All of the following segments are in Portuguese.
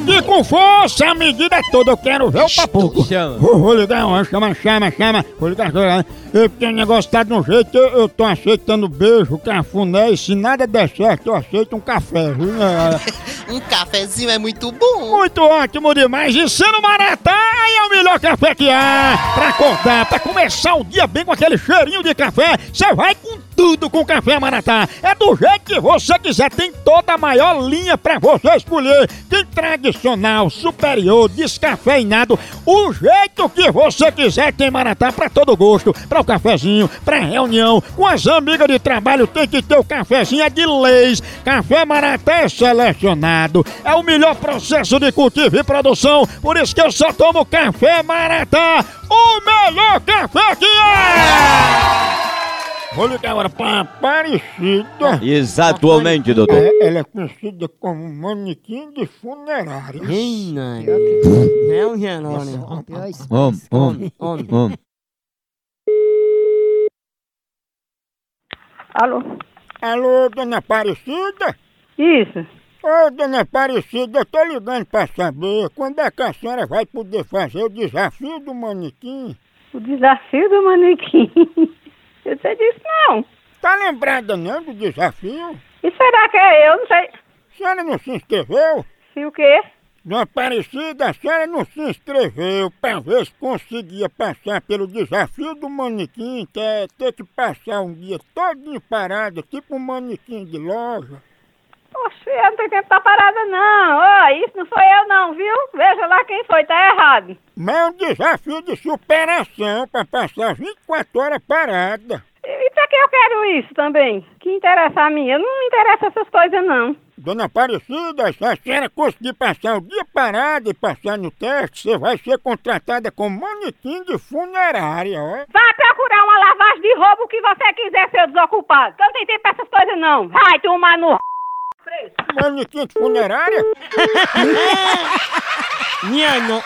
aqui com força, a medida é toda, eu quero ver o papo. Chama. Vou, vou ligar uma, chama, chama, chama. Vou ligar agora. Eu, porque o negócio tá de um jeito, eu, eu tô aceitando beijo, cafuné, e se nada der certo, eu aceito um café, viu? É, Um cafezinho é muito bom. Muito ótimo demais. E sendo Maratá, é o melhor café que há. Pra acordar, pra começar o dia bem com aquele cheirinho de café, você vai com tudo com café Maratá. É do jeito que você quiser, tem toda a maior linha pra você escolher. Tem tradicional, superior, descafeinado, o jeito que você quiser tem Maratá pra todo gosto. Pra o cafezinho, pra reunião, com as amigas de trabalho tem que ter o cafezinho é de leis. Café Maratá é selecionado, é o melhor processo de cultivo e produção, por isso que eu só tomo café Maratá, o melhor café que é! Vou ligar agora pra Aparecida. Exatamente, doutor. É, ela é conhecida como manequim de funerária. Reina. É um Jerônimo. Om, om, Homem. om. Alô? Alô, dona Aparecida? Isso. Ô, dona Aparecida, eu tô ligando pra saber quando é que a senhora vai poder fazer o desafio do manequim? O desafio do manequim. Você disse não. Tá lembrada não do desafio? E será que é eu? Não sei. A senhora não se inscreveu? Se o quê? Dona Aparecida, a senhora não se inscreveu pra ver se conseguia passar pelo desafio do manequim, que é ter que passar um dia todinho parado, tipo um manequim de loja. Eu não tenho tempo pra parada não. Ó, isso não foi eu não, viu? Veja lá quem foi, tá errado. Mas é um desafio de superação pra passar 24 horas parada. E pra que eu quero isso também? Que interessa a mim? Eu não me interessa essas coisas não. Dona Aparecida, se a senhora conseguir passar o dia parado e passar no teste, você vai ser contratada como manequim de funerária, ó. Vai procurar uma lavagem de roubo que você quiser, seu desocupado. Eu não tenho tempo pra essas coisas não. Vai tomar no. Manequim de funerária? Minha no...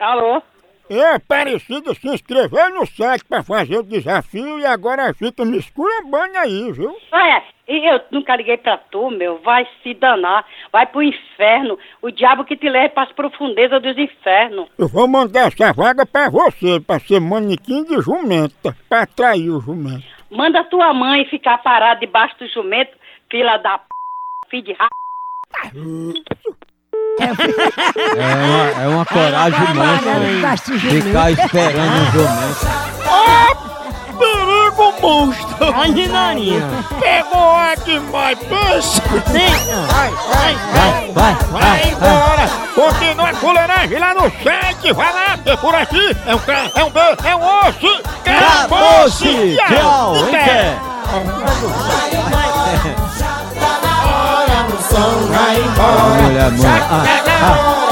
Alô? É, Aparecida se inscreveu no site pra fazer o desafio e agora fica me esculambando aí, viu? Olha, e eu nunca liguei pra tu, meu. Vai se danar. Vai pro inferno. O diabo que te leva pras profundezas dos infernos. Eu vou mandar essa vaga pra você, pra ser manequim de jumenta, pra atrair o jumento. Manda tua mãe ficar parada debaixo do jumento, fila da p... filho de ra... É uma, é uma coragem monstra. Ficar esperando um jumento. Perigo monstro! Ai, Renarinha. Pegou a demais, pensa! Vai, vai, Vai, vai, vai vai, vai. embora! Continua a fuleiragem lá no site, vai lá, que por aqui é um K, é um B, é um osso! Acabou-se! Tchau! Em Em pé. pé. amor. Ah, ah, ah.